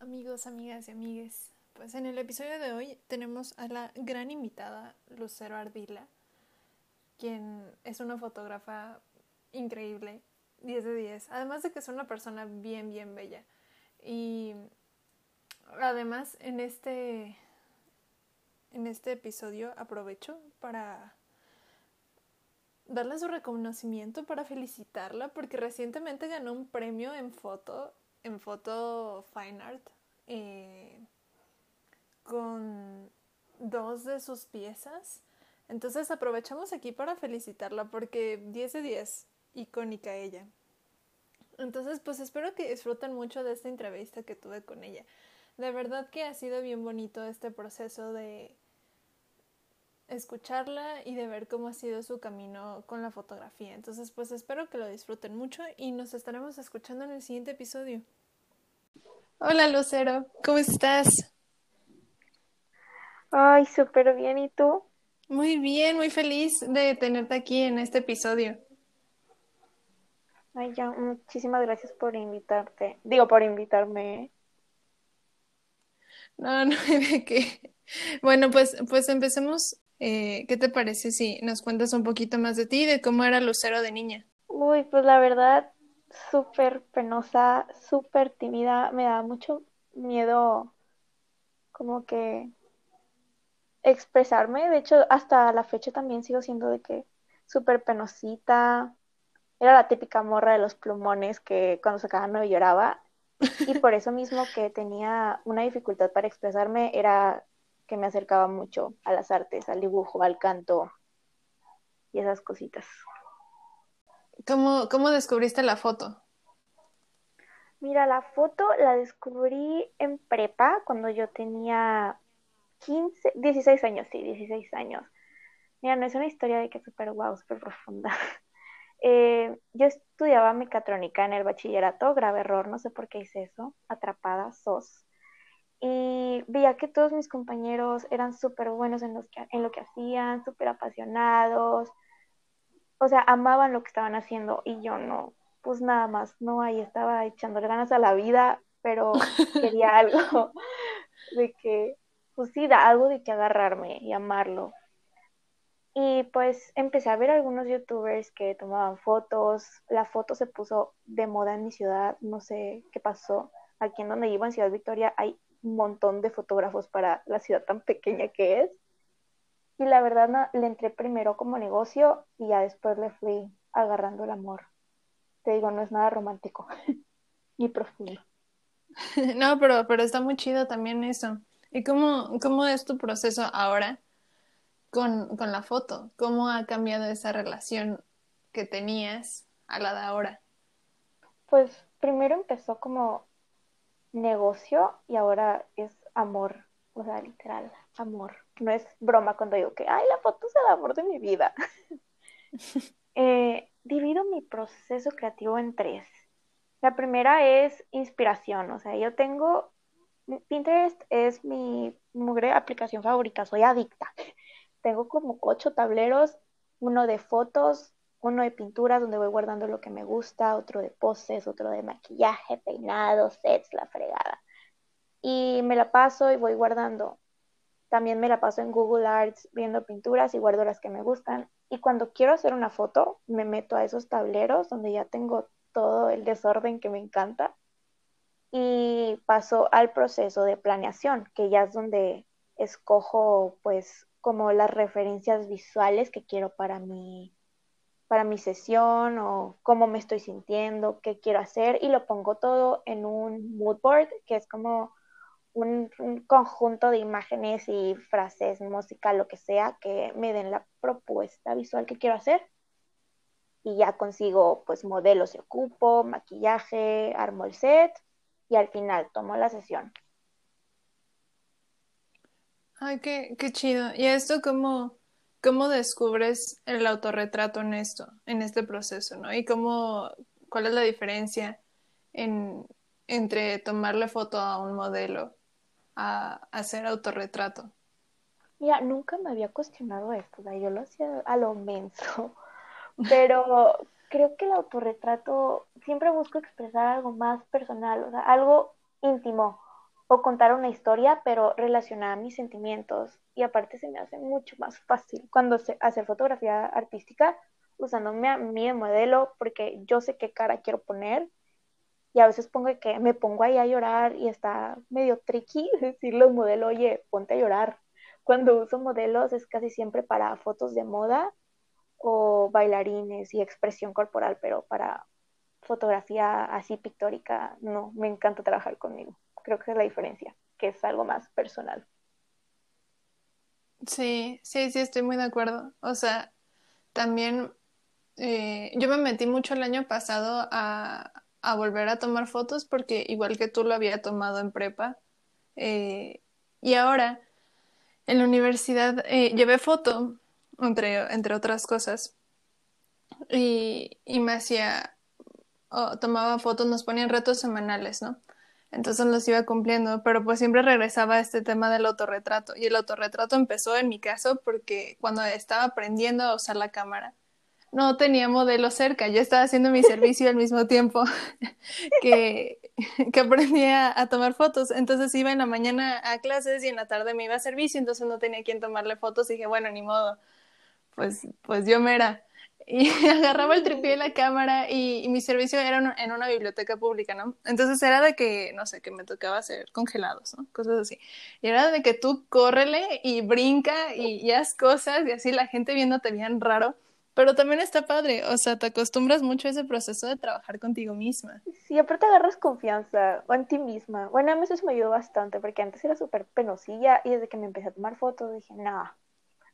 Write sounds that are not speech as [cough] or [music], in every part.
amigos, amigas y amigues. Pues en el episodio de hoy tenemos a la gran invitada Lucero Ardila, quien es una fotógrafa increíble, 10 de 10, además de que es una persona bien, bien bella. Y además en este, en este episodio aprovecho para darle su reconocimiento, para felicitarla, porque recientemente ganó un premio en foto, en foto fine art, eh, con dos de sus piezas. Entonces aprovechamos aquí para felicitarla porque 10 de 10, icónica ella. Entonces, pues espero que disfruten mucho de esta entrevista que tuve con ella. De verdad que ha sido bien bonito este proceso de escucharla y de ver cómo ha sido su camino con la fotografía. Entonces, pues espero que lo disfruten mucho y nos estaremos escuchando en el siguiente episodio. Hola Lucero, ¿cómo estás? Ay, súper bien, ¿y tú? Muy bien, muy feliz de tenerte aquí en este episodio. Ay, ya, muchísimas gracias por invitarte. Digo, por invitarme. No, [laughs] no hay de qué. Bueno, pues, pues empecemos. Eh, ¿qué te parece si nos cuentas un poquito más de ti, de cómo era Lucero de niña? Uy, pues la verdad, súper penosa, súper tímida. Me da mucho miedo como que expresarme. De hecho, hasta la fecha también sigo siendo de que súper penosita. Era la típica morra de los plumones que cuando sacaba no lloraba. Y por eso mismo que tenía una dificultad para expresarme era que me acercaba mucho a las artes, al dibujo, al canto y esas cositas. ¿Cómo, cómo descubriste la foto? Mira, la foto la descubrí en prepa cuando yo tenía 15, 16 años, sí, 16 años. Mira, no es una historia de que súper guau, súper profunda. [laughs] Eh, yo estudiaba mecatrónica en el bachillerato, grave error, no sé por qué hice eso, atrapada, sos. Y veía que todos mis compañeros eran súper buenos en, en lo que hacían, súper apasionados, o sea, amaban lo que estaban haciendo y yo no, pues nada más, no, ahí estaba echándole ganas a la vida, pero [laughs] quería algo [laughs] de que, pues sí, da algo de que agarrarme y amarlo. Y pues empecé a ver algunos youtubers que tomaban fotos, la foto se puso de moda en mi ciudad, no sé qué pasó. Aquí en donde vivo, en Ciudad Victoria, hay un montón de fotógrafos para la ciudad tan pequeña que es. Y la verdad le entré primero como negocio y ya después le fui agarrando el amor. Te digo, no es nada romántico [laughs] ni profundo. [laughs] No, pero, pero está muy chido también eso. ¿Y cómo, cómo es tu proceso ahora con, con la foto? ¿Cómo ha cambiado esa relación que tenías a la de ahora? Pues primero empezó como negocio y ahora es amor, o sea, literal, amor. No es broma cuando digo que, ay, la foto es el amor de mi vida. [laughs] eh, divido mi proceso creativo en tres. La primera es inspiración, o sea, yo tengo, Pinterest es mi mugre aplicación favorita, soy adicta. Tengo como ocho tableros, uno de fotos, uno de pinturas donde voy guardando lo que me gusta, otro de poses, otro de maquillaje, peinados, sets, la fregada. Y me la paso y voy guardando. También me la paso en Google Arts viendo pinturas y guardo las que me gustan. Y cuando quiero hacer una foto, me meto a esos tableros donde ya tengo todo el desorden que me encanta y paso al proceso de planeación, que ya es donde escojo pues como las referencias visuales que quiero para mi para mi sesión o cómo me estoy sintiendo, qué quiero hacer y lo pongo todo en un mood board, que es como un, conjunto de imágenes y frases, música, lo que sea, que me den la propuesta visual que quiero hacer. Y ya consigo pues modelos de ocupo, maquillaje, armo el set y al final tomo la sesión. Ay, qué, qué chido. ¿Y esto cómo, cómo descubres el autorretrato en esto, en este proceso, ¿no? Y cómo, cuál es la diferencia en, entre tomarle foto a un modelo a hacer autorretrato? Mira, nunca me había cuestionado esto, yo lo hacía a lo menso, [laughs] pero creo que el autorretrato siempre busco expresar algo más personal, o sea, algo íntimo, o contar una historia, pero relacionada a mis sentimientos. Y aparte se me hace mucho más fácil cuando se hacer fotografía artística usándome a mí de modelo porque yo sé qué cara quiero poner y a veces pongo que me pongo ahí a llorar y está medio tricky [laughs] decirle al modelo, oye, ponte a llorar. Cuando uso modelos es casi siempre para fotos de moda o bailarines y expresión corporal, pero para fotografía así pictórica, no, me encanta trabajar conmigo. Creo que es la diferencia, que es algo más personal. Sí, sí, sí, estoy muy de acuerdo. O sea, también eh, yo me metí mucho el año pasado a, a, volver a tomar fotos porque igual que tú lo había tomado en prepa. Eh, y ahora en la universidad eh, llevé foto, entre, entre otras cosas, y, y me hacía, tomaba fotos, nos ponían retos semanales, ¿no? Entonces los iba cumpliendo, pero pues siempre regresaba a este tema del autorretrato. Y el autorretrato empezó en mi caso porque cuando estaba aprendiendo a usar la cámara, no tenía modelo cerca. Yo estaba haciendo mi servicio al mismo tiempo [laughs] que, que aprendía a tomar fotos. Entonces iba en la mañana a clases y en la tarde me iba a servicio, entonces no tenía quien tomarle fotos y dije, bueno, ni modo, pues, pues yo me era. Y [laughs] agarraba el tripié de la cámara y, mi servicio era en una biblioteca pública, ¿no? Entonces era de que, no sé, que me tocaba hacer congelados, ¿no? Cosas así. Y era de que tú córrele y brinca y, y haz cosas y así la gente viéndote bien raro pero también está padre, o sea, te acostumbras mucho a ese proceso de trabajar contigo misma. Sí, aparte agarras confianza en ti misma. Bueno, a mí eso me ayudó bastante, porque antes era súper penosilla y desde que me empecé a tomar fotos dije, no,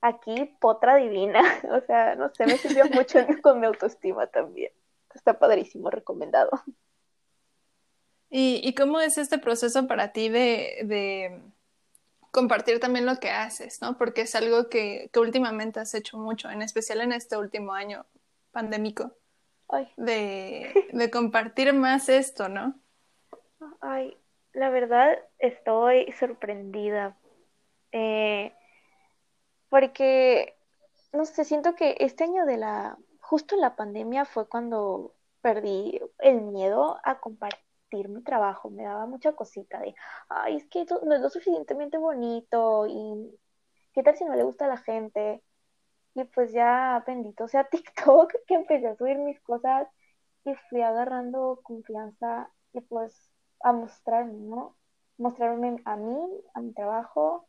aquí potra divina. [laughs] O sea, no sé, me sirvió [laughs] mucho [laughs] con mi autoestima también. Está padrísimo, recomendado. ¿Y, y cómo es este proceso para ti de, de compartir también lo que haces, ¿no? Porque es algo que, que últimamente has hecho mucho, en especial en este último año pandémico, De, de compartir más esto, ¿no? Ay, la verdad estoy sorprendida. Eh, porque, no sé, siento que este año de la, justo la pandemia fue cuando perdí el miedo a compartir mi trabajo, me daba mucha cosita de, ay, es que no es lo suficientemente bonito y qué tal si no le gusta a la gente. Y pues ya, bendito sea [laughs] TikTok, que empecé a subir mis cosas y fui agarrando confianza y pues a mostrarme, ¿no? Mostrarme a mí, a mi trabajo.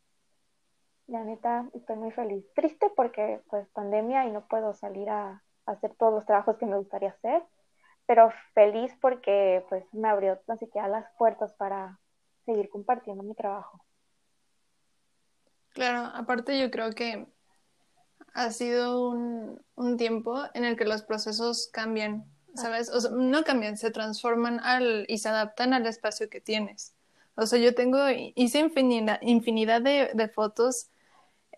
La neta, estoy muy feliz. Triste porque pues pandemia y no puedo salir a hacer todos los trabajos que me gustaría hacer pero feliz porque pues me abrió no siquiera las puertas para seguir compartiendo mi trabajo. Claro, aparte yo creo que ha sido un, un tiempo en el que los procesos cambian, ¿sabes? O sea, no cambian, se transforman al, y se adaptan al espacio que tienes. O sea, yo tengo, hice infinidad, infinidad de, de fotos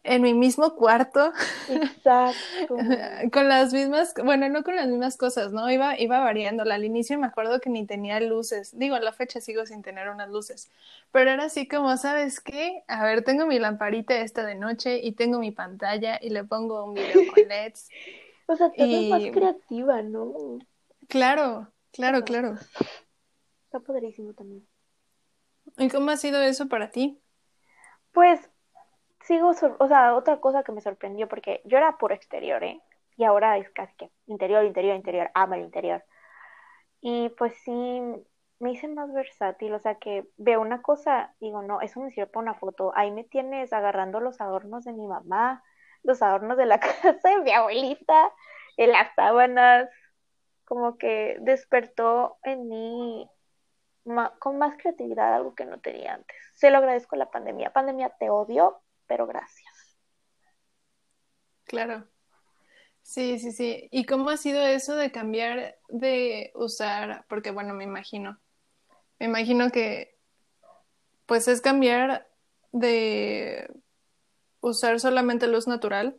en mi mismo cuarto. Exacto. [laughs] con las mismas, bueno, no con las mismas cosas, ¿no? Iba, iba variando. Al inicio me acuerdo que ni tenía luces. Digo, a la fecha sigo sin tener unas luces. Pero era así como, ¿sabes qué? A ver, tengo mi lamparita esta de noche y tengo mi pantalla y le pongo un video con [laughs] LEDs. o sea, te más creativa, ¿no? Claro, claro, claro. Está padrísimo también. ¿Y cómo ha sido eso para ti? Pues sigo, o sea, otra cosa que me sorprendió, porque yo era puro exterior, ¿eh? Y ahora es casi que interior, interior, interior, amo el interior. Y pues sí, me hice más versátil, o sea que veo una cosa, digo, no, eso me sirve para una foto. Ahí me tienes agarrando los adornos de mi mamá, los adornos de la [laughs] casa de mi abuelita, en las sábanas, como que despertó en mí con más creatividad algo que no tenía antes. Se lo agradezco a la pandemia. Pandemia, te odio, pero gracias. Claro. Sí, sí, sí. ¿Y cómo ha sido eso de cambiar de usar? Porque bueno, me imagino. Me imagino que pues es cambiar de usar solamente luz natural,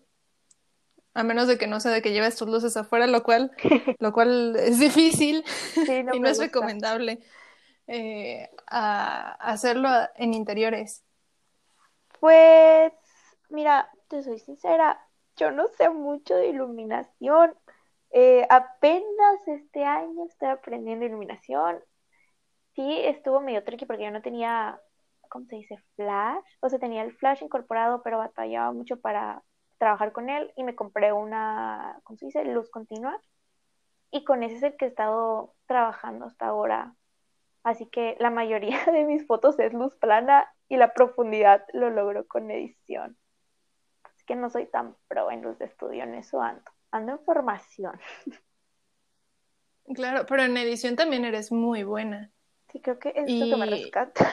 a menos de que no sea de que lleves tus luces afuera, lo cual, [laughs] lo cual es difícil [laughs] y no es recomendable eh, a hacerlo en interiores. Pues, mira, te soy sincera, yo no sé mucho de iluminación. Eh, apenas este año estoy aprendiendo iluminación. Sí, estuvo medio tricky porque yo no tenía ¿cómo se dice? Flash. O sea, tenía el flash incorporado, pero batallaba mucho para trabajar con él y me compré una, ¿cómo se dice? Luz continua. Y con ese es el que he estado trabajando hasta ahora. Así que la mayoría [laughs] de mis fotos es luz plana y la profundidad lo logro con edición. Así que no soy tan pro en luz de estudio, en eso ando. Ando en formación. Claro, pero en edición también eres muy buena. Sí, creo que es lo que me rescata.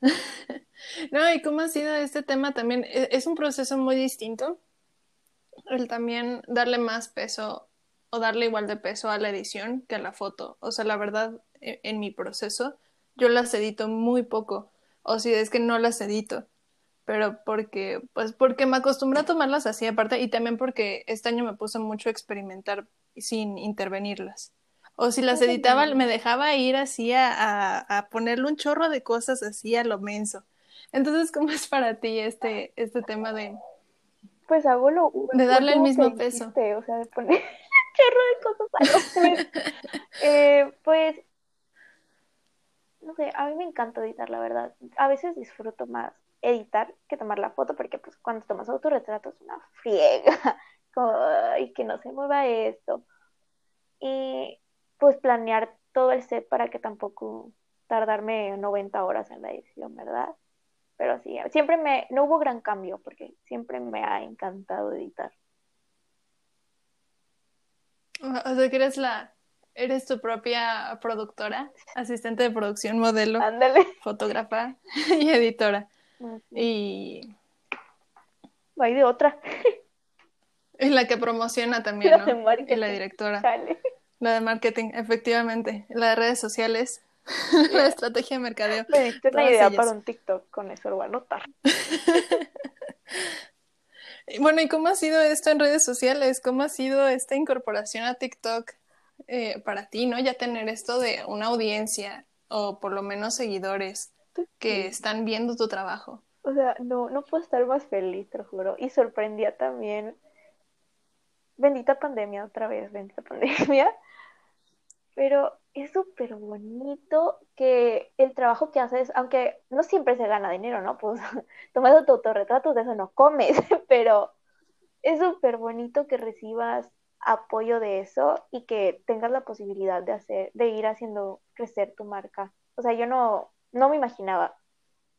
[laughs] no, y cómo ha sido este tema también, e, es un proceso muy distinto. El también darle más peso o darle igual de peso a la edición que a la foto. O sea, la verdad, e, en, mi proceso, yo las edito muy poco. O si es que no las edito. Pero porque, pues porque me acostumbré a tomarlas así aparte y también porque este año me puse mucho a experimentar sin intervenirlas. O si las editaba, me dejaba ir así a, a, ponerle un chorro de cosas así a lo menso. Entonces, [laughs] ¿cómo es para ti este, este tema de... Pues hago lo... De darle el mismo peso. o sea, de poner [laughs] chorro de cosas a lo menso. [laughs] eh, pues, no sé, a mí me encanta editar, la verdad. A veces disfruto más editar que tomar la foto, porque pues cuando tomas autorretrato es una friega. [laughs] Como, ay, que no se mueva esto. Y pues planear todo el set para que tampoco tardarme 90 horas en la edición, ¿verdad? Pero sí, siempre me, no hubo gran cambio porque siempre me ha encantado editar. O sea, que eres la, eres tu propia productora, asistente de producción, modelo, [laughs] fotógrafa [laughs] y editora. Y... hay de otra. [laughs] Y la que promociona también, ¿no? Y la directora. La de marketing, efectivamente. La de redes sociales. la estrategia de mercadeo. Me una idea para un TikTok, con eso lo voy a anotar. bueno, ¿y cómo ha sido esto en redes sociales? ¿Cómo ha sido esta incorporación a TikTok eh, para ti, no? Ya tener esto de una audiencia o por lo menos seguidores que están viendo tu trabajo. O sea, no, no puedo estar más feliz, te lo juro. Y sorprendía también. Bendita pandemia, otra vez, bendita [laughs] pandemia pero es súper bonito que el trabajo que haces, aunque no siempre se gana dinero, ¿no? Pues [laughs] tomando tu autorretrato de eso no comes, [laughs] pero es súper bonito que recibas apoyo de eso y que tengas la posibilidad de hacer, de ir haciendo crecer tu marca. O sea, yo no, no me imaginaba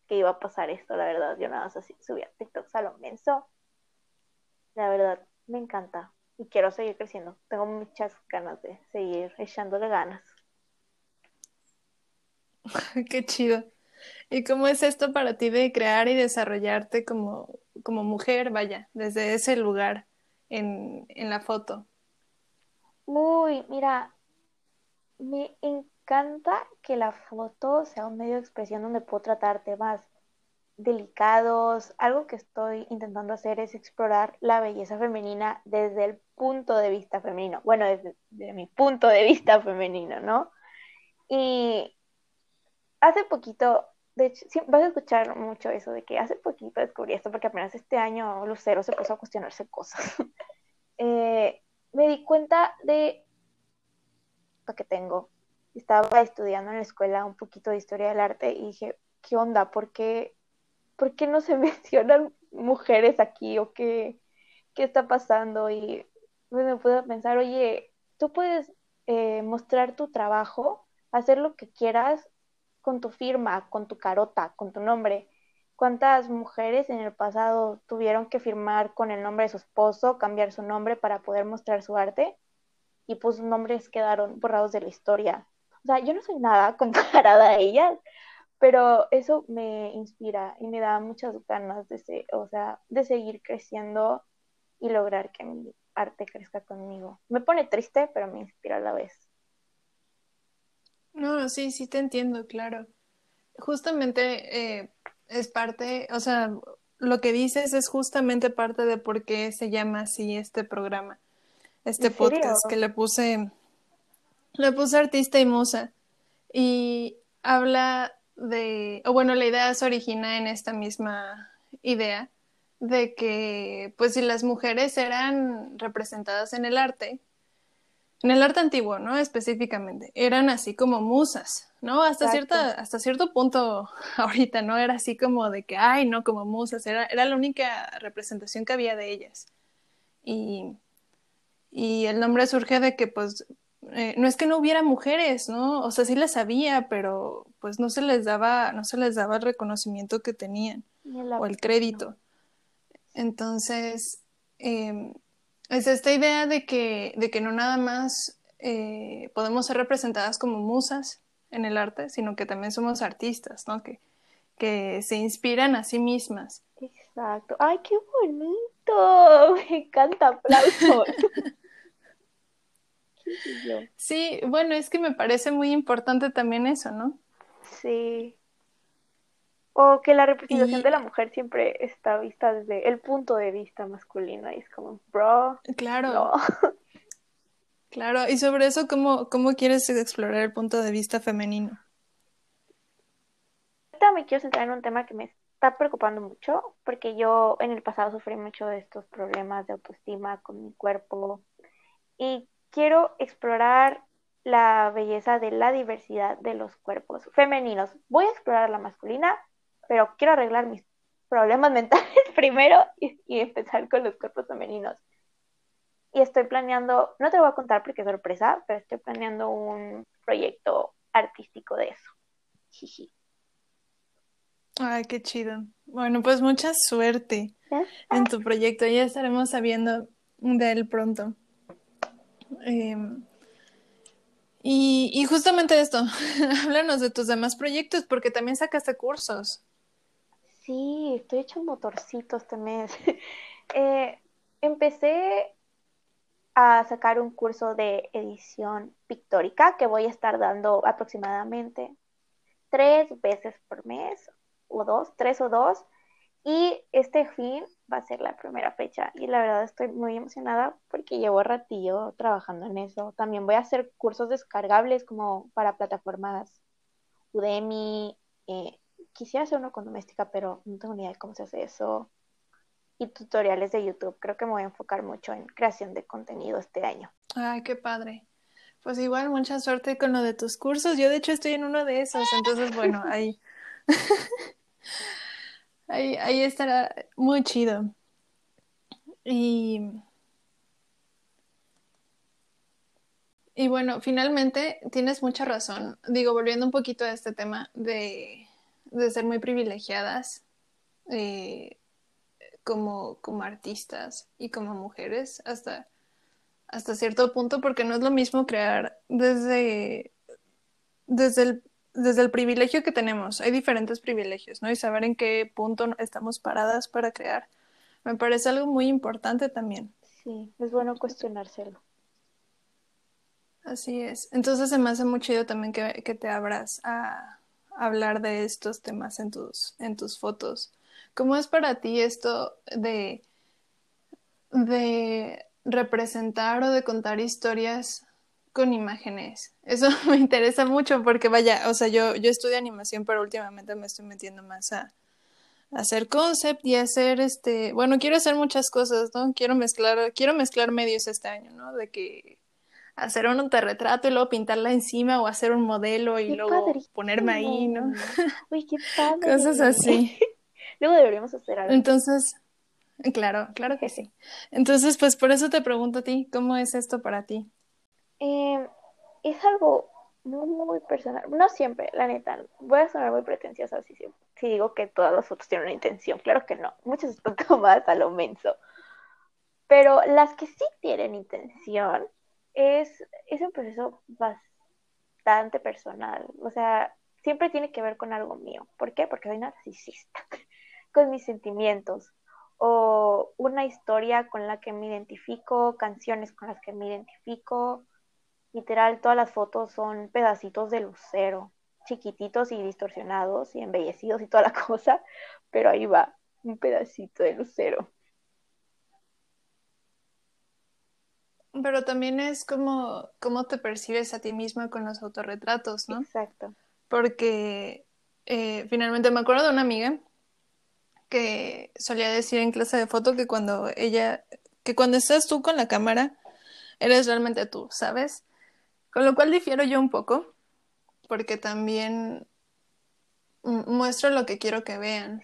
que iba a pasar esto, la verdad. Yo nada más así subía TikToks a lo menso. La verdad, me encanta y quiero seguir creciendo. Tengo muchas ganas de seguir echándole ganas. [laughs] Qué chido. ¿Y cómo es esto para ti de crear y desarrollarte como, como mujer, vaya, desde ese lugar en, en la foto? Uy, mira, me encanta que la foto sea un medio de expresión donde puedo tratar temas delicados. Algo que estoy intentando hacer es explorar la belleza femenina desde el punto de vista femenino. Bueno, desde, mi punto de vista femenino, ¿no? Y hace poquito, de hecho, vas a escuchar mucho eso de que hace poquito descubrí esto porque apenas este año Lucero se puso a cuestionarse cosas. [laughs] Eh, me di cuenta de lo que tengo. Estaba estudiando en la escuela un poquito de historia del arte y dije, ¿qué onda? ¿Por qué ¿por qué no se [laughs] mencionan mujeres aquí o qué, qué está pasando? Y pues, me puedo pensar, oye, tú puedes eh, mostrar tu trabajo, hacer lo que quieras con tu firma, con tu carota, con tu nombre. ¿Cuántas mujeres en el pasado tuvieron que firmar con el nombre de su esposo, cambiar su nombre para poder mostrar su arte? Y pues sus nombres quedaron borrados de la historia. O sea, yo no soy nada [laughs] comparada a ellas, pero eso me inspira y me da muchas ganas de, o sea, de seguir creciendo y lograr que mi arte crezca conmigo. Me pone triste, pero me inspira a la vez. No, sí, sí te entiendo, claro. Justamente eh, es parte, o sea, lo que dices es justamente parte de por qué se llama así este programa, este podcast que le puse, le puse artista y musa. Y habla de, o bueno, la idea se origina en esta misma idea de que, pues si las mujeres eran representadas en el arte, en el arte antiguo, ¿no? Específicamente, eran así como musas, ¿no? Hasta, cierta, hasta cierto punto [laughs] ahorita, ¿no? Era así como de que, ay, no, como musas, era, era la única representación que había de ellas. Y, y el nombre surge de que, pues, eh, no es que no hubiera mujeres, ¿no? O sea, sí las había, pero pues no se les daba, no se les daba el reconocimiento que tenían o el crédito. Entonces, eh, es esta idea de que, de que no nada más eh, podemos ser representadas como musas en el arte, sino que también somos artistas, ¿no? Que, que se inspiran a sí mismas. Exacto. ¡Ay, qué bonito! [laughs] Me encanta, aplausos. [laughs] sí, bueno, es que me parece muy importante también eso, ¿no? Sí. O que la representación de la mujer siempre está vista desde el punto de vista masculino y es como, bro. Claro. [laughs] Claro, y sobre eso, ¿cómo, ¿cómo quieres explorar el punto de vista femenino? Ahorita me quiero centrar en un tema que me está preocupando mucho, porque yo en el pasado sufrí mucho de estos problemas de autoestima con mi cuerpo y quiero explorar la belleza de la diversidad de los cuerpos femeninos. Voy a explorar la masculina, pero quiero arreglar mis problemas [laughs] mentales primero y, empezar con los cuerpos femeninos. Y estoy planeando, no te lo voy a contar porque es sorpresa, pero estoy planeando un proyecto artístico de eso. Ay, qué chido. Bueno, pues mucha suerte en tu proyecto. Ya estaremos sabiendo de él pronto. Em, y, y, justamente esto, [laughs] háblanos de tus demás proyectos, porque también sacaste cursos. Sí, estoy hecho motorcito este mes. [laughs] Eh, empecé a sacar un curso de edición pictórica que voy a estar dando aproximadamente tres veces por mes, o dos, tres o dos. Y este fin va a ser la primera fecha. Y la verdad estoy muy emocionada porque llevo ratillo trabajando en eso. También voy a hacer cursos descargables como para plataformas Udemy, eh, quisiera hacer uno con doméstica, pero no tengo ni idea de cómo se hace eso. Y tutoriales de YouTube. Creo que me voy a enfocar mucho en creación de contenido este año. Ay, qué padre. Pues igual, mucha suerte con lo de tus cursos. Yo de hecho estoy en uno de esos, entonces bueno, [laughs] ahí. [laughs] ahí, ahí estará muy chido. Y, y bueno, finalmente tienes mucha razón. Digo, volviendo un poquito a este tema de, de ser muy privilegiadas eh, como, como artistas y como mujeres hasta, hasta cierto punto, porque no es lo mismo crear desde, desde, el, desde el privilegio que tenemos. Hay diferentes privilegios, ¿no? Y saber en qué punto estamos paradas para crear. Me parece algo muy importante también. Sí, es bueno cuestionárselo. Así es. Entonces se me hace muy chido también que, que te abras a, hablar de estos temas en tus, en tus fotos. ¿Cómo es para ti esto de, de representar o de contar historias con imágenes? Eso [laughs] me interesa mucho porque vaya, o sea, yo, yo estudio animación, pero últimamente me estoy metiendo más a, a hacer concept y hacer este, bueno, quiero hacer muchas cosas, ¿no? Quiero mezclar, quiero mezclar medios este año, ¿no? De que hacer un autorretrato y luego pintarla encima o hacer un modelo y luego ponerme ahí, ¿no? [laughs] Uy, qué padre. Cosas así. [laughs] luego deberíamos hacer algo. Entonces, claro, claro que sí. Entonces, pues por eso te pregunto a ti, ¿cómo es esto para ti? Eh, es algo muy, muy personal. No siempre, la neta. Voy a sonar muy pretenciosa si, si digo que todas las fotos tienen una intención. Claro que no. Muchas [laughs] están tomadas a lo menso. Pero las que sí tienen intención es, es un proceso bastante personal. O sea, siempre tiene que ver con algo mío. ¿Por qué? Porque soy narcisista, [laughs] con mis sentimientos. O una historia con la que me identifico, canciones con las que me identifico. Literal, todas las fotos son pedacitos de lucero, chiquititos y distorsionados y embellecidos y toda la [laughs] cosa, pero ahí va, un pedacito de lucero. Pero también es como cómo te percibes a ti misma con los autorretratos, ¿no? Exacto. Porque eh, finalmente me acuerdo de una amiga que solía decir en clase de foto que cuando ella, que cuando estás tú con la cámara, eres realmente tú, ¿sabes? Con lo cual difiero yo un poco, porque también muestro lo que quiero que vean,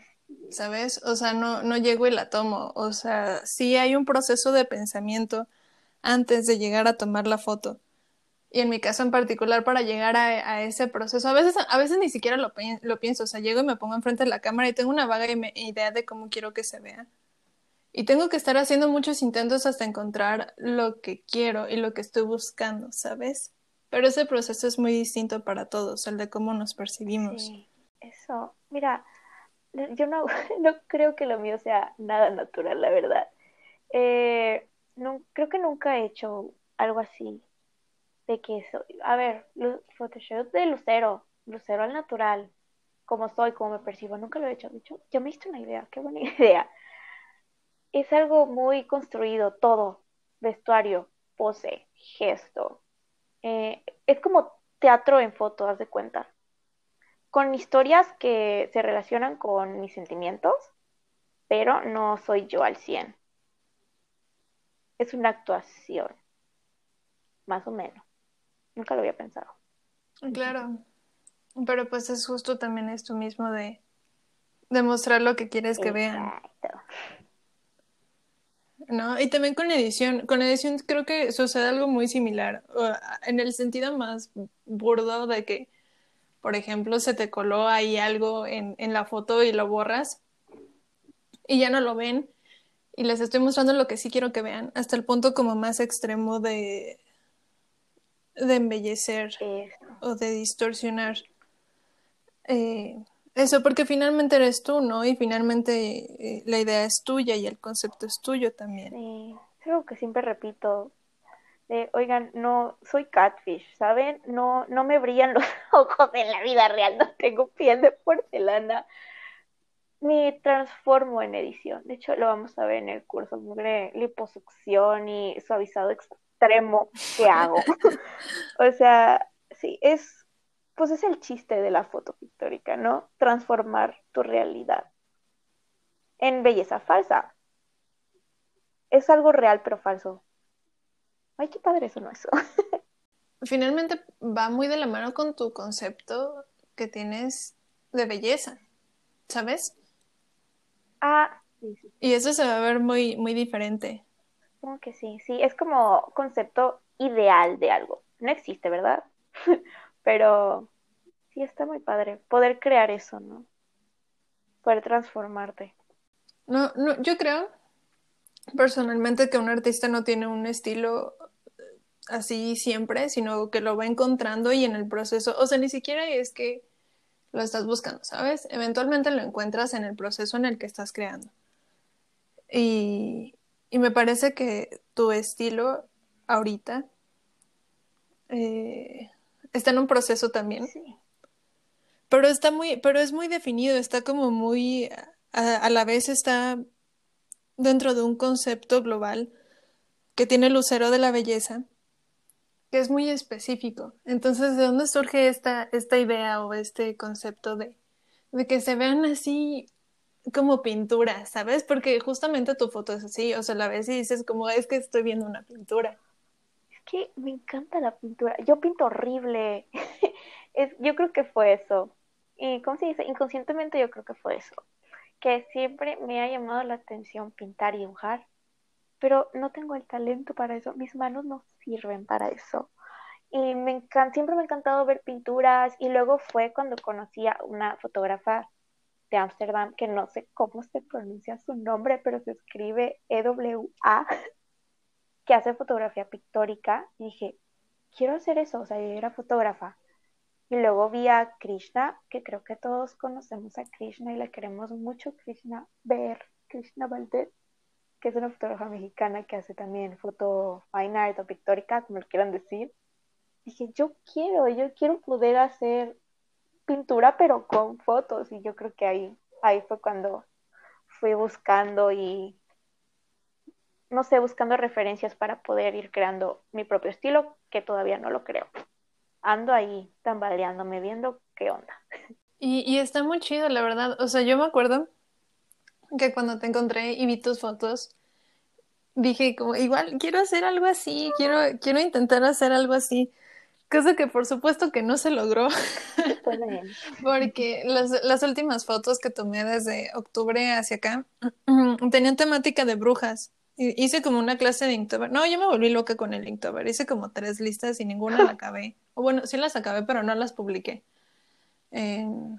¿sabes? O sea, no, no llego y la tomo. O sea, sí hay un proceso de pensamiento antes de llegar a tomar la foto. Y en mi caso en particular, para llegar a, ese proceso, a veces, a veces ni siquiera lo, pienso. O sea, llego y me pongo enfrente de la cámara y tengo una vaga idea de cómo quiero que se vea. Y tengo que estar haciendo muchos intentos hasta encontrar lo que quiero y lo que estoy buscando, ¿sabes? Pero ese proceso es muy distinto para todos, el de cómo nos percibimos. Eso. Mira, yo no, [laughs] no creo que lo mío sea nada natural, la verdad. Eh, no, creo que nunca he hecho algo así. De que eso, a ver, Photoshop de Lucero, Lucero al natural, como soy, como me percibo, nunca lo he hecho. De hecho, ya me diste una idea, qué buena [laughs] idea. Es algo muy construido, todo, vestuario, pose, gesto. Eh, es como teatro en foto, haz de cuenta con historias que se relacionan con mis sentimientos, pero no soy yo al 100. Es una actuación, más o menos. Nunca lo había pensado. Claro, pero pues es justo también esto mismo de demostrar lo que quieres que vean. ¿no? Y también con edición, con edición creo que sucede algo muy similar, en el sentido más burdo de que por ejemplo, se te coló ahí algo en, en la foto y lo borras y ya no lo ven y les estoy mostrando lo que sí quiero que vean, hasta el punto como más extremo de, de embellecer o de distorsionar. Eh, eso, porque finalmente eres tú, ¿no? Y finalmente eh, la idea es tuya y el concepto es tuyo también. Sí, es algo que siempre repito oigan, no, soy catfish, ¿saben? No, no me brillan los [laughs] ojos en la vida real, no tengo piel de porcelana. Me transformo en edición. De hecho, lo vamos a ver en el curso liposucción y suavizado extremo que hago. [laughs] o sea, sí, es, pues es el chiste de la foto pictórica, ¿no? Transformar tu realidad en belleza falsa. Es algo real pero falso ay, qué padre eso no eso. [laughs] Finalmente va muy de la mano con tu concepto que tienes de belleza, ¿sabes? Ah, sí, sí. Y eso se va a ver muy, muy diferente. Como que sí, sí, es como concepto ideal de algo. No existe, ¿verdad? [laughs] Pero sí está muy padre poder crear eso, ¿no? Poder transformarte. No, no, yo creo personalmente que un artista no tiene un estilo así siempre, sino que lo va encontrando y en el proceso, o sea, ni siquiera es que lo estás buscando, ¿sabes? Eventualmente lo encuentras en el proceso en el que estás creando. Y, y me parece que tu estilo ahorita eh, está en un proceso también. Sí. Pero está muy, pero es muy definido, está como muy, a, a la vez está dentro de un concepto global que tiene el lucero de la belleza que es muy específico. Entonces, ¿de dónde surge esta, esta idea o este concepto de, de que se vean así como pintura, ¿sabes? Porque justamente tu foto es así, o sea, la ves y dices como es que estoy viendo una pintura. Es que me encanta la pintura. Yo pinto horrible. [laughs] es, yo creo que fue eso. Y ¿cómo se dice? Inconscientemente yo creo que fue eso. Que siempre me ha llamado la atención pintar y dibujar pero no tengo el talento para eso, mis manos no sirven para eso. Y me encanta, siempre me ha encantado ver pinturas y luego fue cuando conocí a una fotógrafa de Ámsterdam, que no sé cómo se pronuncia su nombre, pero se escribe EWA, [laughs] que hace fotografía pictórica. Y dije, quiero hacer eso, o sea, yo era fotógrafa. Y luego vi a Krishna, que creo que todos conocemos a Krishna y le queremos mucho, Krishna, ver Krishna Valdez que es una fotógrafa mexicana que hace también foto fine art o pictórica, como lo quieran decir. Dije, yo quiero, yo quiero poder hacer pintura, pero con fotos. Y yo creo que ahí, ahí fue cuando fui buscando y, no sé, buscando referencias para poder ir creando mi propio estilo, que todavía no lo creo. Ando ahí tambaleándome, viendo qué onda. Y, y está muy chido, la verdad. O sea, yo me acuerdo que cuando te encontré y vi tus fotos, dije como igual quiero hacer algo así, quiero, quiero intentar hacer algo así. Cosa que por supuesto que no se logró. [laughs] Porque las, las últimas fotos que tomé desde octubre hacia acá [clears throat] tenían temática de brujas. Hice como una clase de Inktober. No, yo me volví loca con el Inktober. Hice como tres listas y ninguna la acabé. O bueno, sí las acabé, pero no las publiqué. Em,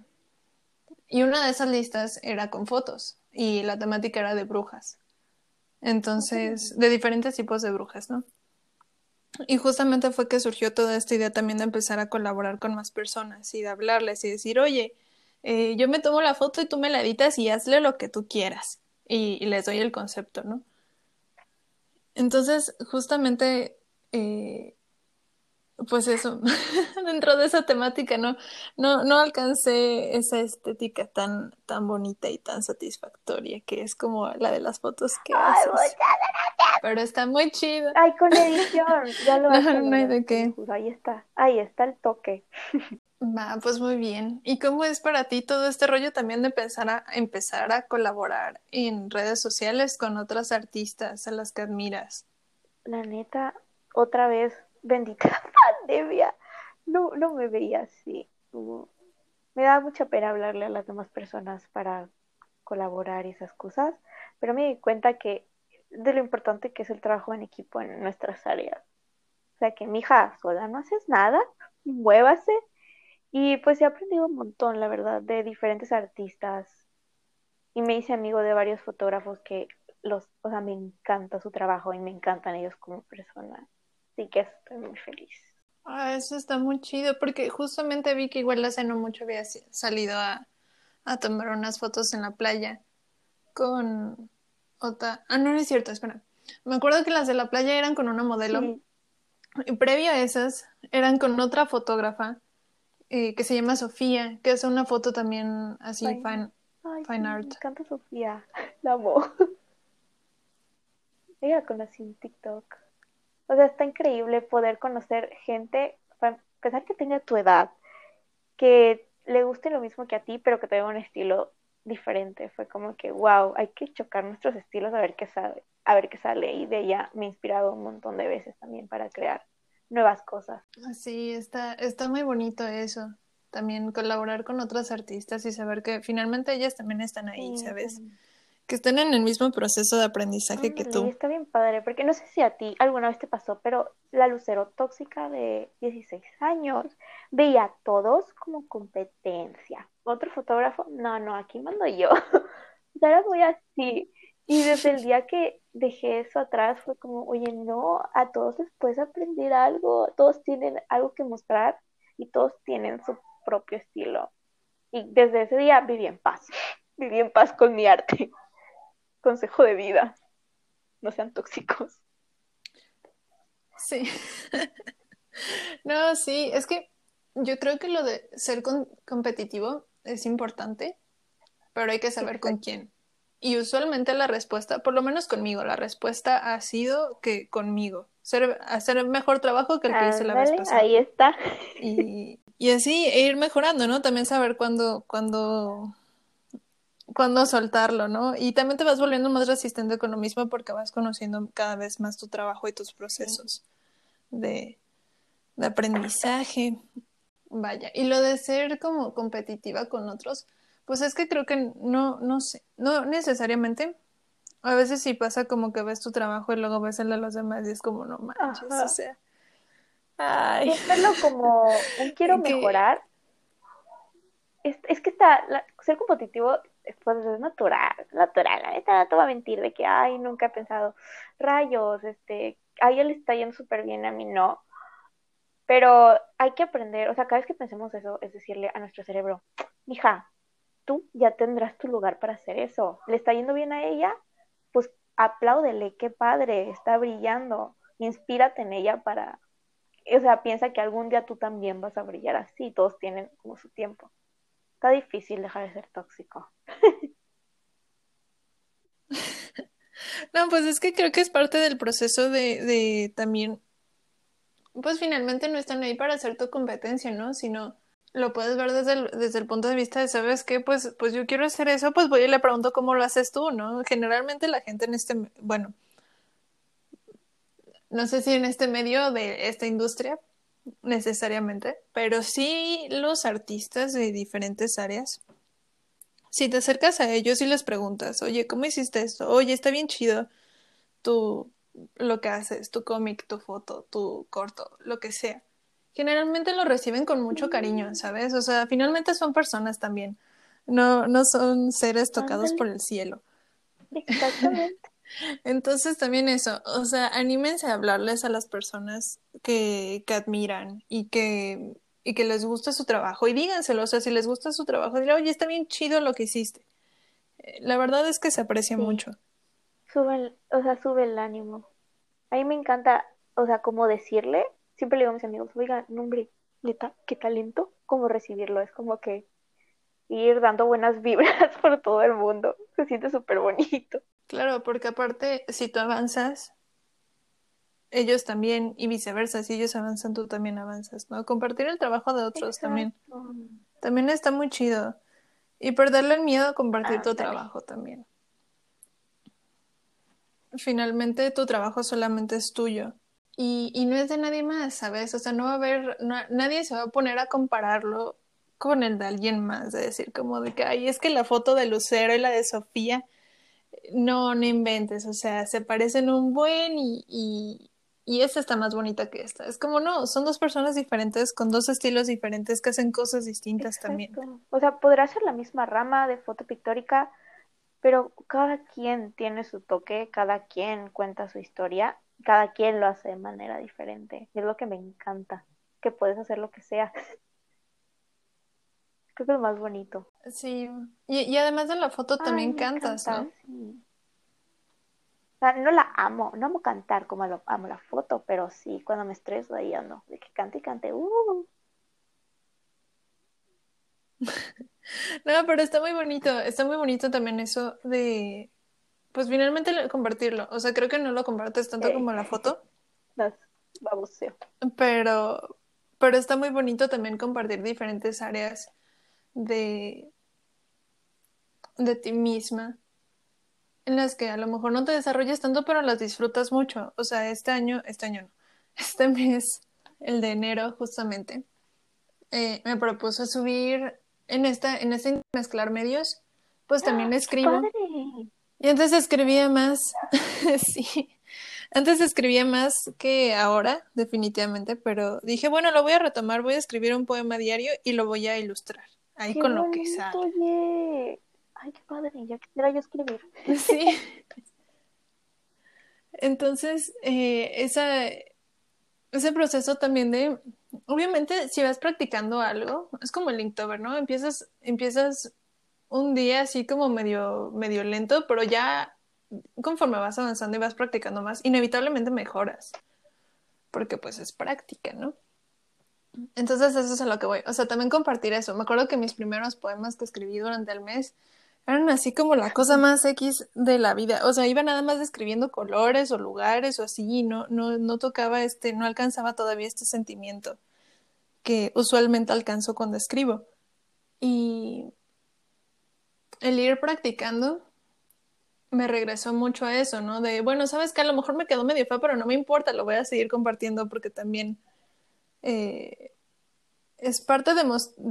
y una de esas listas era con fotos y la temática era de brujas. Entonces, de diferentes tipos de brujas, ¿no? Y justamente fue que surgió toda esta idea también de empezar a colaborar con más personas y de hablarles y decir, oye, eh, yo me tomo la foto y tú me la editas y hazle lo que tú quieras. Y, y les doy el concepto, ¿no? Entonces, justamente, eh, pues eso, [laughs] dentro de esa temática no, no, no alcancé esa estética tan, tan bonita y tan satisfactoria que es como la de las fotos que haces. Pero está muy chido. Ay, con edición, ya lo [laughs] no, no hay de qué. Ahí está, ahí está el toque. Va, pues muy bien. ¿Y cómo es para ti todo este rollo también de empezar a empezar a colaborar en redes sociales con otras artistas a las que admiras? La neta, otra vez, bendita [laughs] pandemia. No, no me veía así. Me da mucha pena hablarle a las demás personas para colaborar y esas cosas, pero me di cuenta que de lo importante que es el trabajo en equipo en nuestras áreas. O sea que, mija, sola no haces nada, muévase y pues he aprendido un montón, la verdad, de diferentes artistas. Y me hice amigo de varios fotógrafos que los, o sea, me encanta su trabajo y me encantan ellos como personas. Así que estoy muy feliz. Ah, eso está muy chido, porque justamente vi que igual hace no mucho había salido a, a tomar unas fotos en la playa con otra. Ah, no, no es cierto, espera. Me acuerdo que las de la playa eran con una modelo. Y previo a esas, eran con otra fotógrafa eh, que se llama Sofía, que es una foto también así fine, fine, art. Me encanta Sofía, [laughs] la amo. [laughs] Ella conocí en TikTok. O sea, está increíble poder conocer gente, a pesar que tenga tu edad, que le guste lo mismo que a ti, pero que tenga un estilo diferente. Fue como que, wow, hay que chocar nuestros estilos a ver qué sale, a ver qué sale. Y de ella me he inspirado un montón de veces también para crear nuevas cosas. Sí, está, está muy bonito eso. También colaborar con otras artistas y saber que finalmente ellas también están ahí, ¿sabes? Que estén en el mismo proceso de aprendizaje que tú. Está bien padre, porque no sé si a ti alguna vez te pasó, pero la Lucero tóxica de 16 años veía a todos como competencia. Otro fotógrafo, no, no, aquí mando yo. [laughs] Ahora voy así. Y desde el día que dejé eso atrás fue como, oye, no, a todos les puedes aprender algo, todos tienen algo que mostrar y todos tienen su propio estilo. Y desde ese día viví en paz, [laughs] viví en paz con mi arte. Consejo de vida, no sean tóxicos. Sí. [laughs] no, sí, es que yo creo que lo de ser competitivo es importante, pero hay que saber con quién. Y usualmente la respuesta, por lo menos conmigo, la respuesta ha sido que conmigo. Ser, hacer mejor trabajo que el que hice la vez pasada. Ahí está. Y, y así e ir mejorando, ¿no? También saber cuándo, cuándo, cuándo soltarlo, ¿no? Y también te vas volviendo más resistente con lo mismo porque vas conociendo cada vez más tu trabajo y tus procesos de, de aprendizaje. Vaya, y lo de ser como competitiva con otros, pues es que creo que no, no sé, no necesariamente. A veces sí pasa como que ves tu trabajo y luego ves el de los demás y es como, no manches, o sea. Ay. verlo como un [laughs] quiero mejorar. Es, es que está, ser competitivo pues, es natural, natural. La neta no te a mentir de que, ay, nunca he pensado, rayos, este, a ella le está yendo súper bien, a mí no. Pero hay que aprender, o sea, cada vez que pensemos eso, es decirle a nuestro cerebro, hija, tú ya tendrás tu lugar para hacer eso. ¿Le está yendo bien a ella? Pues apláudele, qué padre, está brillando. Inspírate en ella para, o sea, piensa que algún día tú también vas a brillar así, todos tienen como su tiempo. Está difícil dejar de ser tóxico. No, pues es que creo que es parte del proceso de, también, pues finalmente no están ahí para hacer tu competencia, ¿no? Sino lo puedes ver desde el, desde el punto de vista de, ¿sabes qué? Pues, pues yo quiero hacer eso, pues voy y le pregunto cómo lo haces tú, ¿no? Generalmente la gente en este, bueno, no sé si en este medio de esta industria necesariamente, pero sí los artistas de diferentes áreas. Si te acercas a ellos y les preguntas, oye, ¿cómo hiciste esto? Oye, está bien chido tu, lo que haces, tu cómic, tu foto, tu corto, lo que sea. Generalmente lo reciben con mucho cariño, ¿sabes? O sea, finalmente son personas también. No, no son seres tocados por el cielo. Exactamente. Entonces también eso, o sea, anímense a hablarles a las personas que, que admiran y que, y que les gusta su trabajo y díganselo, o sea, si les gusta su trabajo, dile, oye, está bien chido lo que hiciste. Eh, la verdad es que se aprecia mucho. Sube o sea, sube el ánimo. A mí me encanta, o sea, como decirle, siempre le digo a mis amigos, oiga, hombre, neta, qué talento, como recibirlo, es como que ir dando buenas [laughs] vibras por todo el mundo, se siente súper bonito. Claro, porque aparte, si tú avanzas, ellos también, y viceversa, si ellos avanzan, tú también avanzas, ¿no? Compartir el trabajo de otros también. También está muy chido. Y perderle el miedo a compartir tu trabajo también. Finalmente, tu trabajo solamente es tuyo. Y, y, no es de nadie más, ¿sabes? O sea, no va a haber, nadie se va a poner a compararlo con el de alguien más, de decir como de que, ay, es que la foto de Lucero y la de Sofía no, no inventes, o sea, se parecen un buen y, y, y esta está más bonita que esta. Es como no, son dos personas diferentes con dos estilos diferentes que hacen cosas distintas también. O sea, podrá ser la misma rama de foto pictórica, pero cada quien tiene su toque, cada quien cuenta su historia, cada quien lo hace de manera diferente. Es lo que me encanta, que puedes hacer lo que sea. Creo que es lo más bonito. Sí, y, y además de la foto también cantas, ¿no? Sí. O sea, no la amo, no amo cantar como lo, amo la foto, pero sí, cuando me estreso ahí ando, de que cante y cante, uh. [laughs] No, pero está muy bonito, está muy bonito también eso de, pues finalmente compartirlo. O sea, creo que no lo compartes tanto como la foto. [laughs] Vamos, sí. Pero, pero está muy bonito también compartir diferentes áreas de, de ti misma en las que a lo mejor no te desarrollas tanto, pero las disfrutas mucho. O sea, este año, este año no, [laughs] este mes, el de enero justamente, eh, me propuso subir en esta, en este mezclar medios, pues también ¡Ah, escribo. Y antes escribía más, [laughs] sí, antes escribía más que ahora, definitivamente, pero dije, bueno, lo voy a retomar, voy a escribir un poema diario y lo voy a ilustrar ahí con lo que sale. Oye. Ay, qué padre, ya quisiera yo escribir. [laughs] Sí. [laughs] Entonces, eh, esa, ese proceso también de, obviamente, si vas practicando algo, es como el Inktober, ¿no? Empiezas, empiezas un día así como medio, medio lento, pero ya conforme vas avanzando y vas practicando más, inevitablemente mejoras, porque pues es práctica, ¿no? Entonces eso es a lo que voy. O sea, también compartir eso. Me acuerdo que mis primeros poemas que escribí durante el mes eran así como la cosa más X de la vida. O sea, iba nada más describiendo colores o lugares o así, no, no, no tocaba este, no alcanzaba todavía este sentimiento que usualmente alcanzo cuando escribo. Y el ir practicando me regresó mucho a eso, ¿no? De, bueno, sabes que a lo mejor me quedó medio feo, pero no me importa, lo voy a seguir compartiendo porque también eh, es parte de,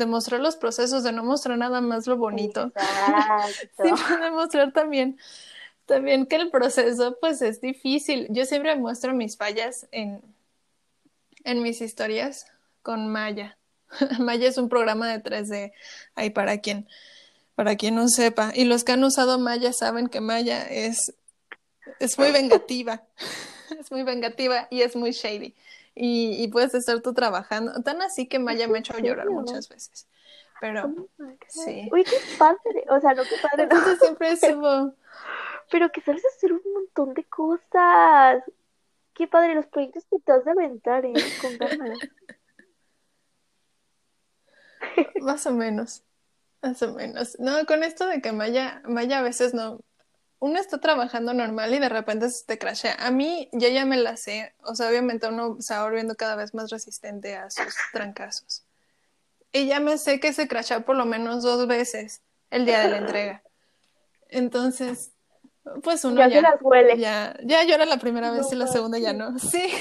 mostrar los procesos, de no mostrar nada más lo bonito, [laughs] sino de mostrar también, también que el proceso pues es difícil. Yo siempre muestro mis fallas en, en mis historias con Maya. [laughs] Maya es un programa de 3D, ahí para quien, para quien no sepa. Y los que han usado Maya saben que Maya es, es muy vengativa, [laughs] es muy vengativa y es muy shady y, puedes estar tú trabajando. Tan así que Maya me ha hecho llorar muchas veces. Pero, oh sí. Uy, qué padre. O sea, lo que padre. Entonces siempre [laughs] subo. Pero que sabes hacer un montón de cosas. Qué padre los proyectos que te has de aventar, ¿eh? Con Más o menos. Más o menos. No, con esto de que Maya, Maya a veces no, uno está trabajando normal y de repente se te crashea. A mí, yo ya me la sé. O sea, obviamente uno se va volviendo cada vez más resistente a sus trancazos. Y ya me sé que se crashea por lo menos dos veces el día de la entrega. Entonces, Pues uno Ya ya. se las huele. Ya, era la primera vez No y la segunda ya no. Sí. [laughs]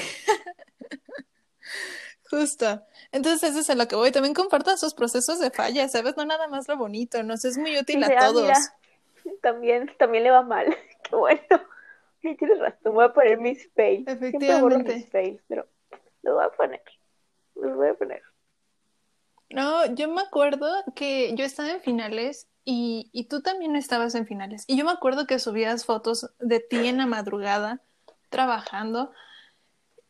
Justo. Entonces eso es a lo que voy. También compartan sus procesos de falla, ¿sabes? No nada más lo bonito, nos es muy útil a todos. mira, [laughs] también, también le va mal. [laughs] Qué bueno. Sí, tienes razón, voy a poner mis fails. Efectivamente. mis fails, pero los voy a poner. Los voy a poner. No, yo me acuerdo que yo estaba en finales y, y tú también estabas en finales. Y yo me acuerdo que subías fotos de ti en la madrugada trabajando.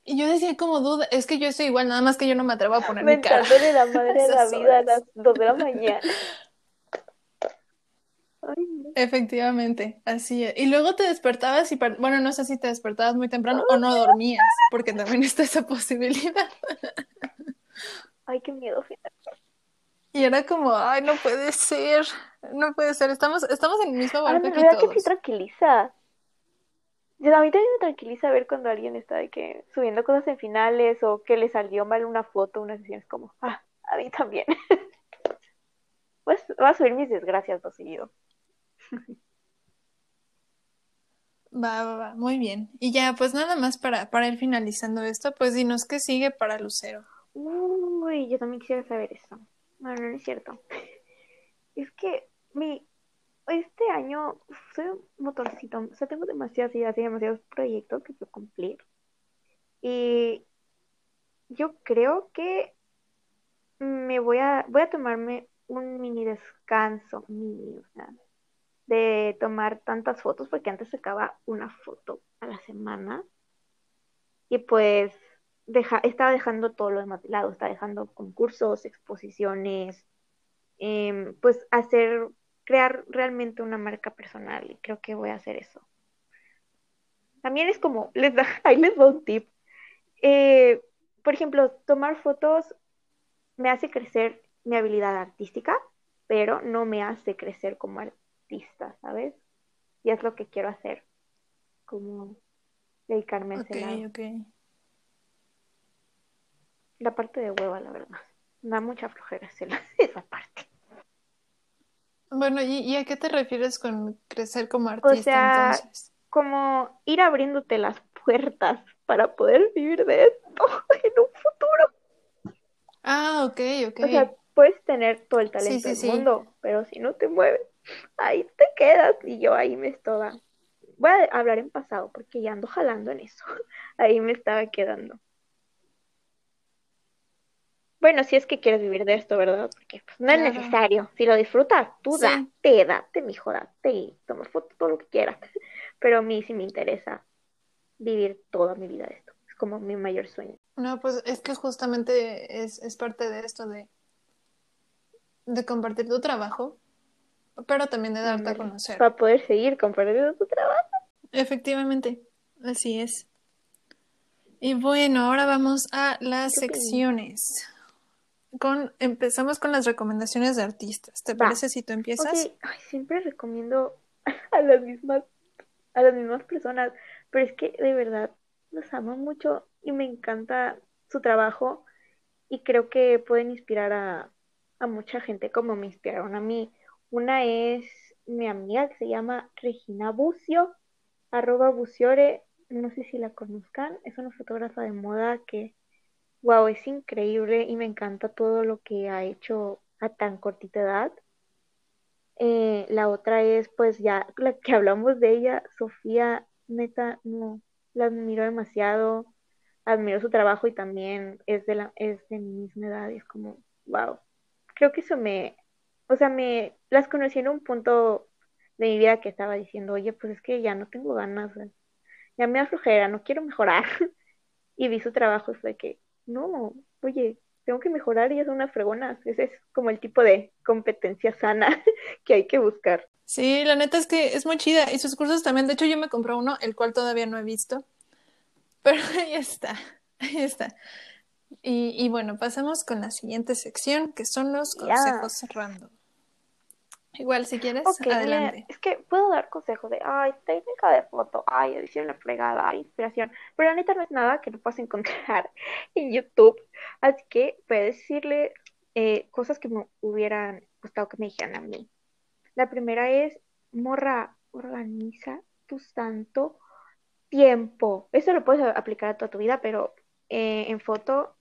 Y yo decía como duda, es que yo estoy igual, nada más que yo no me atrevo a poner mi cara. Mentándole la madre de [laughs] la vida a las 2 de la mañana. Ay, no. Efectivamente, así es. Y luego te despertabas y, bueno, no sé si te despertabas muy temprano o no dormías, porque también [laughs] está esa posibilidad. Ay, qué miedo. Y era como, ay, no puede ser, no puede ser, estamos, estamos en el mismo Ah, barco no, aquí ¿verdad que sí todos. tranquiliza? Yo, a mí también me tranquiliza ver cuando alguien está de que subiendo cosas en finales o que le salió mal una foto, una sesión, es como, ah, a mí también. [laughs] Pues voy a subir mis desgracias lo seguido. [laughs] Va, va, va, muy bien. Y ya, pues nada más para, para ir finalizando esto, pues dinos qué sigue para Lucero. Uy, yo también quisiera saber eso. Bueno, no es cierto. [laughs] Es que mi este año soy un motorcito, o sea, tengo demasiadas ideas y demasiados proyectos que quiero cumplir. Y yo creo que me voy a voy a tomarme un mini descanso, mini, o sea, de tomar tantas fotos porque antes sacaba una foto a la semana y pues deja, estaba dejando todo lo demás de lado, estaba dejando concursos, exposiciones, em, pues hacer, crear realmente una marca personal y creo que voy a hacer eso. También es como, les da, [laughs] ahí les va un tip. Eh, por ejemplo, tomar fotos me hace crecer mi habilidad artística, pero no me hace crecer como artista, ¿sabes? Y es lo que quiero hacer, como dedicarme a ese Ok, lado. ok. La parte de hueva, la verdad. Da mucha flojera [laughs] esa parte. Bueno, ¿y, y a qué te refieres con crecer como O artista sea, entonces? como ir abriéndote las puertas para poder vivir de esto [laughs] en un futuro. Ah, ok, ok. O sea, puedes tener todo el Sí, talento sí, del sí. mundo, pero si no te mueves, ahí te quedas. Y yo ahí me estaba. Voy a hablar en pasado porque ya ando jalando en eso. [laughs] Ahí me estaba quedando. Bueno, si es que quieres vivir de esto, ¿verdad? Porque pues, no es necesario. Si lo disfrutas, tú Sí. date, date, mijo, date y toma fotos, todo lo que quieras. [laughs] Pero a mí sí me interesa vivir toda mi vida de esto. Es como mi mayor sueño. No, pues es que justamente es, es parte de esto de, de compartir tu trabajo, pero también de darte a conocer. Para poder seguir compartiendo tu trabajo. Efectivamente, así es. Y bueno, ahora vamos a las secciones. Con, empezamos con las recomendaciones de artistas. ¿Te Va. parece si tú empiezas? Ok, ay, siempre recomiendo [laughs] a las mismas, a las mismas personas, pero es que de verdad los amo mucho y me encanta su trabajo y creo que pueden inspirar a, a mucha gente como me inspiraron a mí. Una es mi amiga que se llama Regina Bucio, arroba Buciore, no sé si la conozcan, es una fotógrafa de moda que, wow, es increíble y me encanta todo lo que ha hecho a tan cortita edad. Eh, la otra es, pues ya, la que hablamos de ella, Sofía, neta, no, la admiro demasiado, admiro su trabajo y también es de la, es de mi misma edad y es como, wow, creo que eso me, o sea, me, las conocí en un punto de mi vida que estaba diciendo, oye, pues es que ya no tengo ganas, ya me da flojera, no quiero mejorar, [laughs] y vi su trabajo y fue que, no, oye, tengo que mejorar y es una fregona, ese es como el tipo de competencia sana [laughs] que hay que buscar. Sí, la neta es que es muy chida. Y sus cursos también. De hecho, yo me compré uno, el cual todavía no he visto. [laughs] Pero ahí está, ahí está. Y, y bueno, pasamos con la siguiente sección, que son los consejos random. Igual, si quieres, mira, adelante. es que puedo dar consejos de, ay, técnica de foto, ay, edición la fregada, ay, inspiración, pero la neta no es nada que no puedas encontrar [laughs] en YouTube, así que voy a decirle eh, cosas que me hubieran gustado que me dijeran a mí. La primera es, morra, organiza tu santo tiempo. Eso lo puedes aplicar a toda tu vida, pero eh, en foto,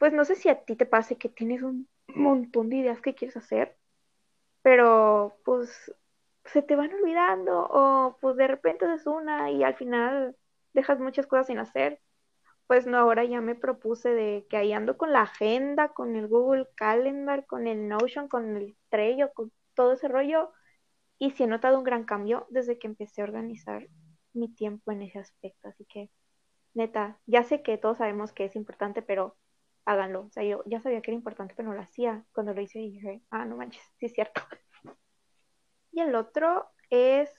pues no sé si a ti te pase que tienes un [clears throat] montón de ideas que quieres hacer, pero pues se te van olvidando o pues de repente es una y al final dejas muchas cosas sin hacer. Pues no, ahora ya me propuse de que ahí ando con la agenda, con el Google Calendar, con el Notion, con el Trello, con todo ese rollo. Y sí he notado un gran cambio desde que empecé a organizar mi tiempo en ese aspecto. Así que, neta, ya sé que todos sabemos que es importante, pero háganlo. O sea, yo ya sabía que era importante, pero no lo hacía. Cuando lo hice dije, ah, no manches, sí es cierto. [laughs] Y el otro es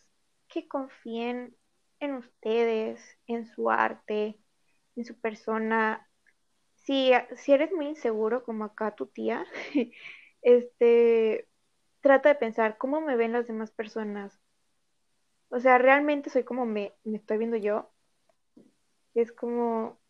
que confíen en ustedes, en su arte, en su persona. Si, si eres muy inseguro, como acá tu tía, [laughs] este, trata de pensar cómo me ven las demás personas. O sea, realmente soy como me, me estoy viendo yo. Es como,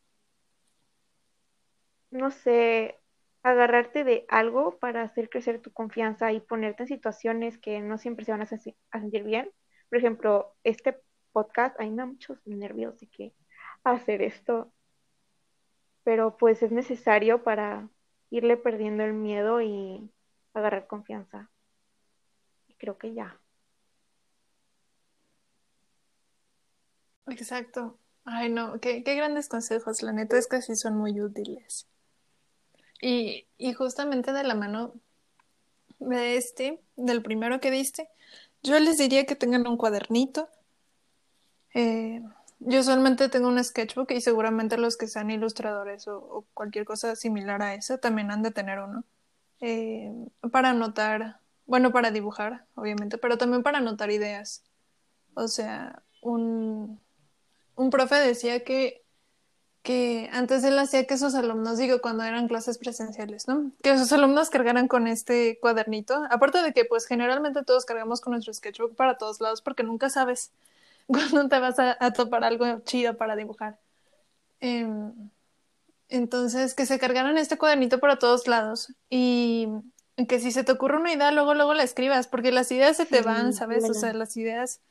no sé, agarrarte de algo para hacer crecer tu confianza y ponerte en situaciones que no siempre se van a, sentir bien. Por ejemplo, este podcast, da muchos nervios de que hacer esto, pero pues es necesario para irle perdiendo el miedo y agarrar confianza. Y creo que ya. Exacto. Ay, no, qué, qué grandes consejos. La neta es que sí son muy útiles. Y, justamente de la mano de este, del primero que diste, yo les diría que tengan un cuadernito. Eh, yo solamente tengo un sketchbook y seguramente los que sean ilustradores o, cualquier cosa similar a eso también han de tener uno. Eh, para anotar, bueno, para dibujar, obviamente, pero también para anotar ideas. O sea, un, un profe decía que que antes él hacía que sus alumnos, digo, cuando eran clases presenciales, ¿no? Que sus alumnos cargaran con este cuadernito. Aparte de que, pues, generalmente todos cargamos con nuestro sketchbook para todos lados porque nunca sabes [laughs] cuándo te vas a, topar algo chido para dibujar. Em, entonces, que se cargaran este cuadernito para todos lados y que si se te ocurre una idea, luego, luego la escribas, porque las ideas se te van, ¿sabes? O sea, las ideas...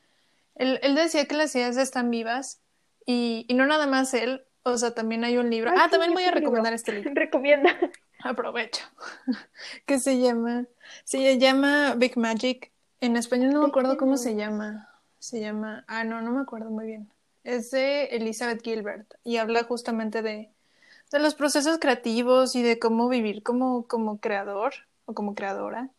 Él, él decía que las ideas están vivas y, y no nada más él, o sea, también hay un libro. ah, también voy a recomendar este libro. [laughs] Recomienda. Aprovecho. [laughs] que se llama, se llama Big Magic. En español no me acuerdo cómo se llama. Se llama, ah, no, no me acuerdo muy bien. Es de Elizabeth Gilbert y habla justamente de, de los procesos creativos y de cómo vivir como, como creador o como creadora.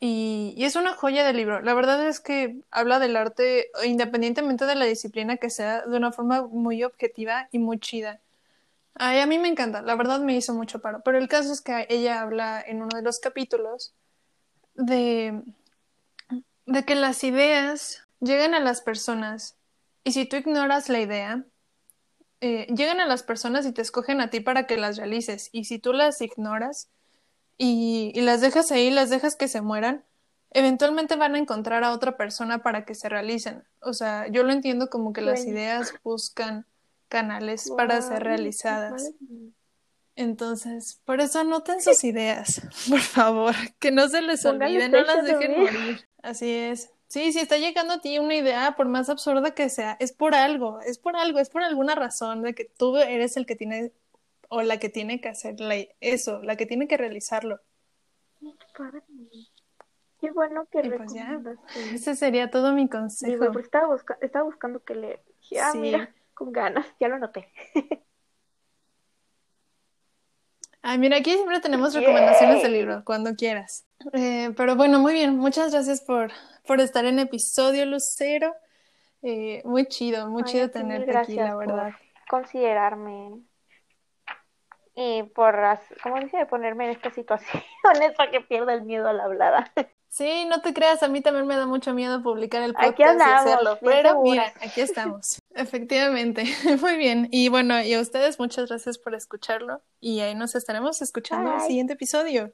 Y, y, es una joya del libro. La verdad es que habla del arte independientemente de la disciplina que sea, de una forma muy objetiva y muy chida. Ay, a mí me encanta, la verdad me hizo mucho paro. Pero el caso es que ella habla en uno de los capítulos de, que las ideas llegan a las personas y si tú ignoras la idea, eh, llegan a las personas y te escogen a ti para que las realices. Y si tú las ignoras, y, las dejas ahí, las dejas que se mueran, eventualmente van a encontrar a otra persona para que se realicen. O sea, yo lo entiendo como que las ideas buscan canales para ser realizadas. Entonces, por eso anoten sus ideas, [laughs] por favor, que no se les olvide, no las dejen morir. Así es. Sí, si está llegando a ti una idea, por más absurda que sea, es por algo, es por algo, es por alguna razón de que tú eres el que tiene o la que tiene que hacer eso, la que tiene que realizarlo. Qué bueno que pues ese sería todo mi consejo. porque estaba, estaba buscando que leer. Ah, mira, con ganas, ya lo noté. Ay, [laughs] mira, aquí siempre tenemos recomendaciones de libro, cuando quieras. Eh, pero bueno, muy bien, muchas gracias por, por estar en episodio Lucero. Eh, muy chido, muy chido tenerte aquí, la verdad. considerarme y por, ¿cómo dice? Ponerme en esta situación [laughs] para que pierda el miedo a la hablada. Sí, no te creas, a mí también me da mucho miedo publicar el podcast y hacerlo, pero mira, aquí estamos. [laughs] Efectivamente, [laughs] muy bien. Y bueno, y a ustedes muchas gracias por escucharlo y ahí nos estaremos escuchando en el siguiente episodio.